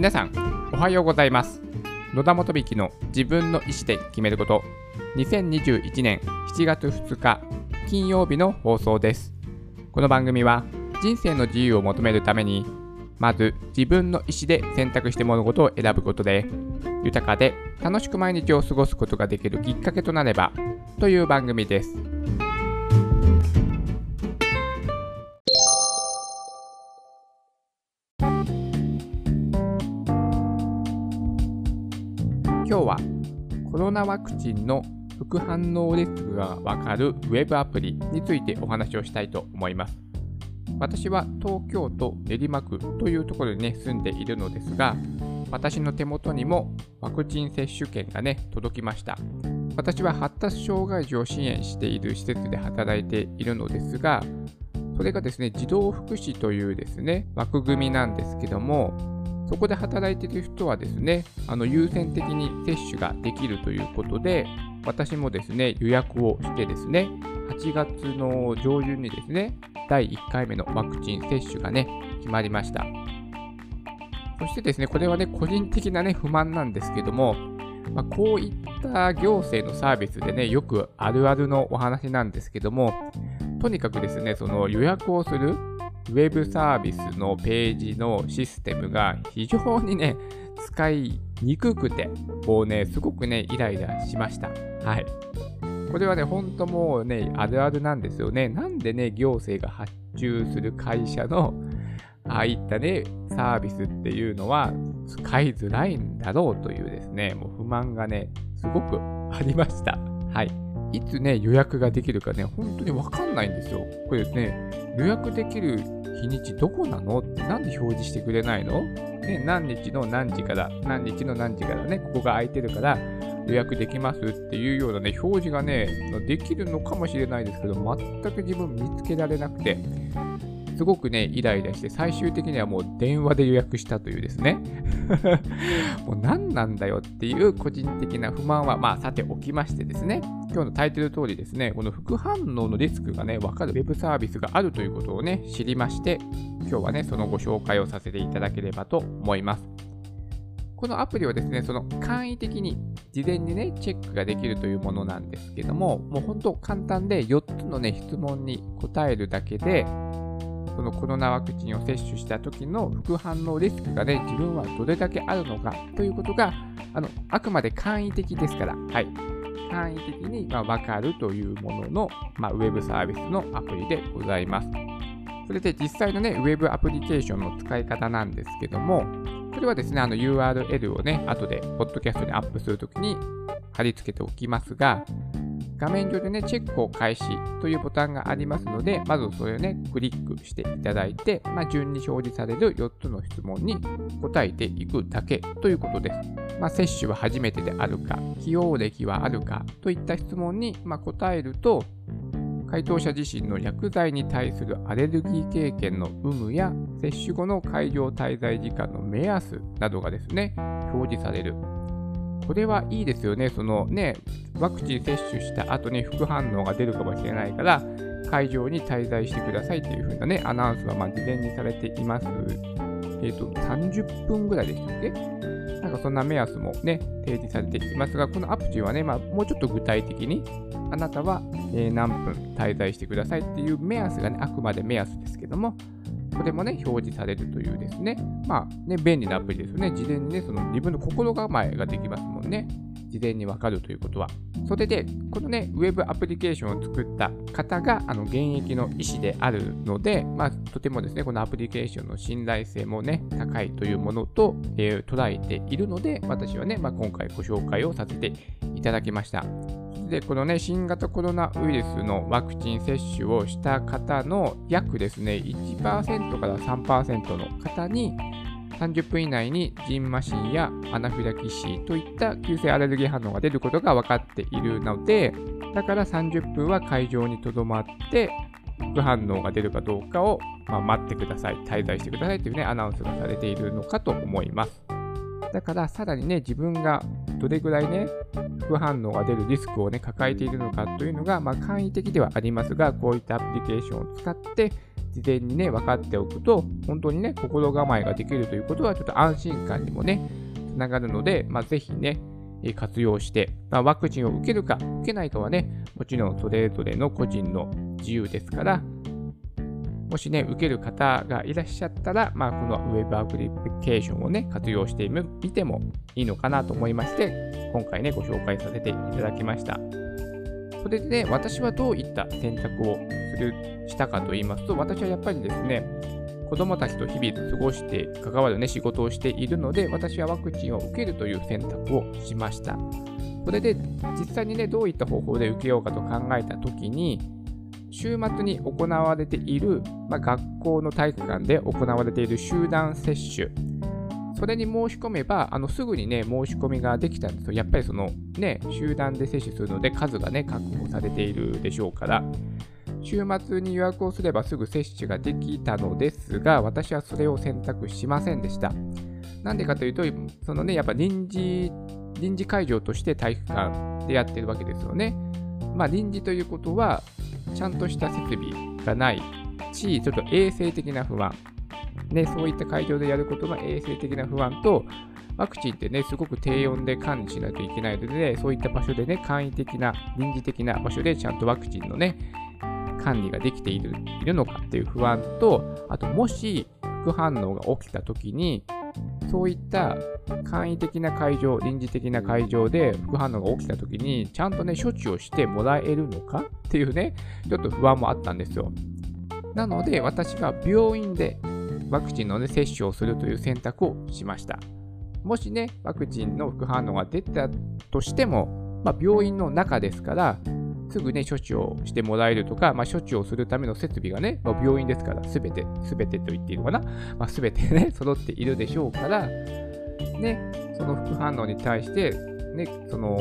皆さんおはようございます。野田元引の自分の意思で決めること。2021年7月2日金曜日の放送です。この番組は人生の自由を求めるためにまず自分の意思で選択して物事を選ぶことで豊かで楽しく毎日を過ごすことができるきっかけとなればという番組です。今日はコロナワクチンの副反応リスクがわかるウェブアプリについてお話をしたいと思います。私は東京都練馬区というところにね、住んでいるのですが、私の手元にもワクチン接種券がね、届きました。私は発達障害児を支援している施設で働いているのですが、それがですね、児童福祉というですね、枠組みなんですけども、そこで働いている人はですね、あの優先的に接種ができるということで、私もですね、予約をしてですね、8月の上旬にですね、第1回目のワクチン接種がね、決まりました。そしてですね、これはね、個人的なね、不満なんですけども、まあ、こういった行政のサービスでね、よくあるあるのお話なんですけども、とにかくですね、その予約をするウェブサービスのページのシステムが非常にね、使いにくくて、こうね、すごくね、イライラしました。はい。これはね、ほんともうね、あるあるなんですよね。なんでね、行政が発注する会社の、ああいったね、サービスっていうのは使いづらいんだろうというですね、もう不満がね、すごくありました。はい。いつね、予約ができるかね、本当にわかんないんですよ。これですね、予約できる日にちどこなの？ってなんで表示してくれないの？ね、何日の何時から、何日の何時からね、ここが空いてるから予約できます？っていうようなね、表示がね、できるのかもしれないですけど、全く自分見つけられなくて、すごくね、イライラして、最終的にはもう電話で予約したというですね。もう何なんだよっていう個人的な不満は、まあ、さておきましてですね。今日のタイトル通りですね、この副反応のリスクがね、わかるウェブサービスがあるということをね、知りまして、今日はね、そのご紹介をさせていただければと思います。このアプリはですね、その簡易的に事前にね、チェックができるというものなんですけども、もう本当簡単で4つのね、質問に答えるだけで、そのコロナワクチンを接種した時の副反応リスクがね、自分はどれだけあるのかということが、あの、あくまで簡易的ですから、はい。簡易的に、まあ、分かるというものの、まあ、ウェブサービスのアプリでございます。それで実際のね、ウェブアプリケーションの使い方なんですけども、これはですね、あの URL をね、後でポッドキャストにアップするときに貼り付けておきますが、画面上でね、チェックを開始というボタンがありますので、まずそれをね、クリックしていただいて、まあ、順に表示される4つの質問に答えていくだけということです。まあ、接種は初めてであるか、起用歴はあるかといった質問に、ま答えると、回答者自身の薬剤に対するアレルギー経験の有無や接種後の会場滞在時間の目安などがですね、表示されるこれはいいですよね。そのね、ワクチン接種した後に副反応が出るかもしれないから、会場に滞在してくださいというふうなね、アナウンスはま事前にされています。えっ、ー、と、30分ぐらいでしたっけ？なんかそんな目安もね、提示されていますが、このアプリはね、まあ、もうちょっと具体的に、あなたは、え何分滞在してくださいっていう目安がね、あくまで目安ですけども、これもね、表示されるというですね、まあね、便利なアプリですよね。事前にね、その自分の心構えができますもんね。事前にわかるということは。それで、このね、ウェブアプリケーションを作った方が、あの、現役の医師であるので、まあ、とてもですね、このアプリケーションの信頼性もね、高いというものと、えー、捉えているので、私はね、まあ、今回ご紹介をさせていただきました。で、このね、新型コロナウイルスのワクチン接種をした方の約ですね、1%から3%の方に、30分以内にジンマシンやアナフィラキシーといった急性アレルギー反応が出ることが分かっているので、だから30分は会場にとどまって、副反応が出るかどうかを、まあ、待ってください、滞在してくださいというね、アナウンスがされているのかと思います。だからさらにね、自分がどれぐらいね、副反応が出るリスクをね、抱えているのかというのが、まあ、簡易的ではありますが、こういったアプリケーションを使って、事前にね、分かっておくと、本当にね、心構えができるということは、ちょっと安心感にもね、つながるので、まあ、ぜひね、活用して、まあ、ワクチンを受けるか受けないかはね、もちろんそれぞれの個人の自由ですから、もしね、受ける方がいらっしゃったら、まあ、このウェブアプリケーションをね、活用してみてもいいのかなと思いまして、今回ね、ご紹介させていただきました。それでね、私はどういった選択をするしたかと言いますと、私はやっぱりですね、子供たちと日々過ごして関わるね、仕事をしているので、私はワクチンを受けるという選択をしました。それで、実際にね、どういった方法で受けようかと考えたときに、週末に行われている、まあ、学校の体育館で行われている集団接種、それに申し込めば、あのすぐにね、申し込みができたんですよ。やっぱりそのね、集団で接種するので数がね、確保されているでしょうから、週末に予約をすればすぐ接種ができたのですが、私はそれを選択しませんでした。なんでかというと、そのね、やっぱ臨時、臨時会場として体育館でやってるわけですよね。まあ臨時ということは、ちゃんとした設備がないし、ちょっと衛生的な不安。ね、そういった会場でやることの衛生的な不安と、ワクチンってね、すごく低温で管理しないといけないので、ね、そういった場所でね、簡易的な、臨時的な場所でちゃんとワクチンのね、管理ができているいるのかっていう不安と、あともし副反応が起きた時に、そういった簡易的な会場、臨時的な会場で副反応が起きた時に、ちゃんとね、処置をしてもらえるのかっていうね、ちょっと不安もあったんですよ。なので、私は病院でワクチンの、ね、接種をするという選択をしました。もしね、ワクチンの副反応が出たとしても、まあ、病院の中ですから、すぐね、処置をしてもらえるとか、まあ、処置をするための設備がね、まあ、病院ですから、すべて、すべてと言っていいのかな、まあ、すべてね、揃っているでしょうから、ね、その副反応に対して、ね、その、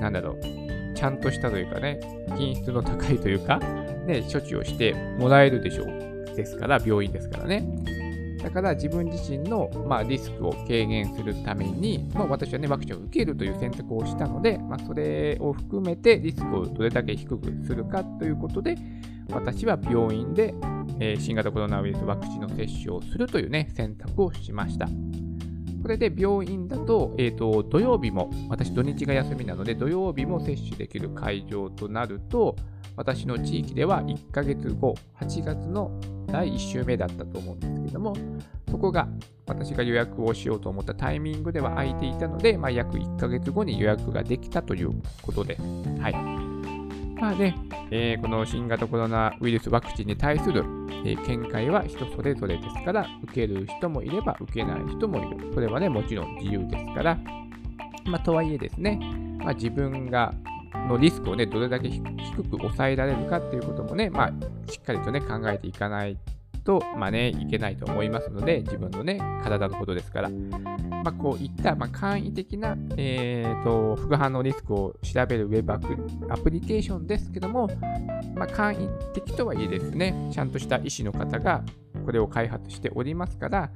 なんだろう、ちゃんとしたというかね、品質の高いというか、ね、処置をしてもらえるでしょうですから、病院ですからね。だから自分自身の、まあ、リスクを軽減するために、まあ、私はね、ワクチンを受けるという選択をしたので、まあ、それを含めてリスクをどれだけ低くするかということで、私は病院で、えー、新型コロナウイルスワクチンの接種をするというね、選択をしました。これで病院だと、え、ー、と、土曜日も、私土日が休みなので、土曜日も接種できる会場となると、私の地域では1ヶ月後、8月の第1週目だったと思うんですけども、そこが私が予約をしようと思ったタイミングでは空いていたので、まあ、約1ヶ月後に予約ができたということで。はい。まあね、えー、この新型コロナウイルスワクチンに対する、えー、見解は人それぞれですから、受ける人もいれば受けない人もいる。それはね、もちろん自由ですから、まあ、とはいえですね、まあ、自分がのリスクをね、どれだけ低く抑えられるかっていうこともね、まあ、しっかりとね、考えていかないと、まあね、いけないと思いますので、自分のね、体のことですから。まあ、こういった、まあ、簡易的な、えーと、副反応リスクを調べるウェブアプリケーションですけども、まあ、簡易的とはいえですね、ちゃんとした医師の方がこれを開発しておりますから、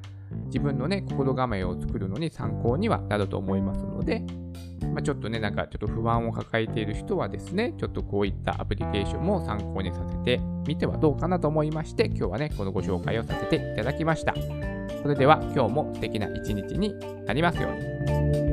自分のね、心構えを作るのに参考にはなると思いますので、まあ、ちょっとね、なんかちょっと不安を抱えている人はですね、ちょっとこういったアプリケーションも参考にさせてみてはどうかなと思いまして、今日はね、このご紹介をさせていただきました。それでは今日も素敵な一日になりますように。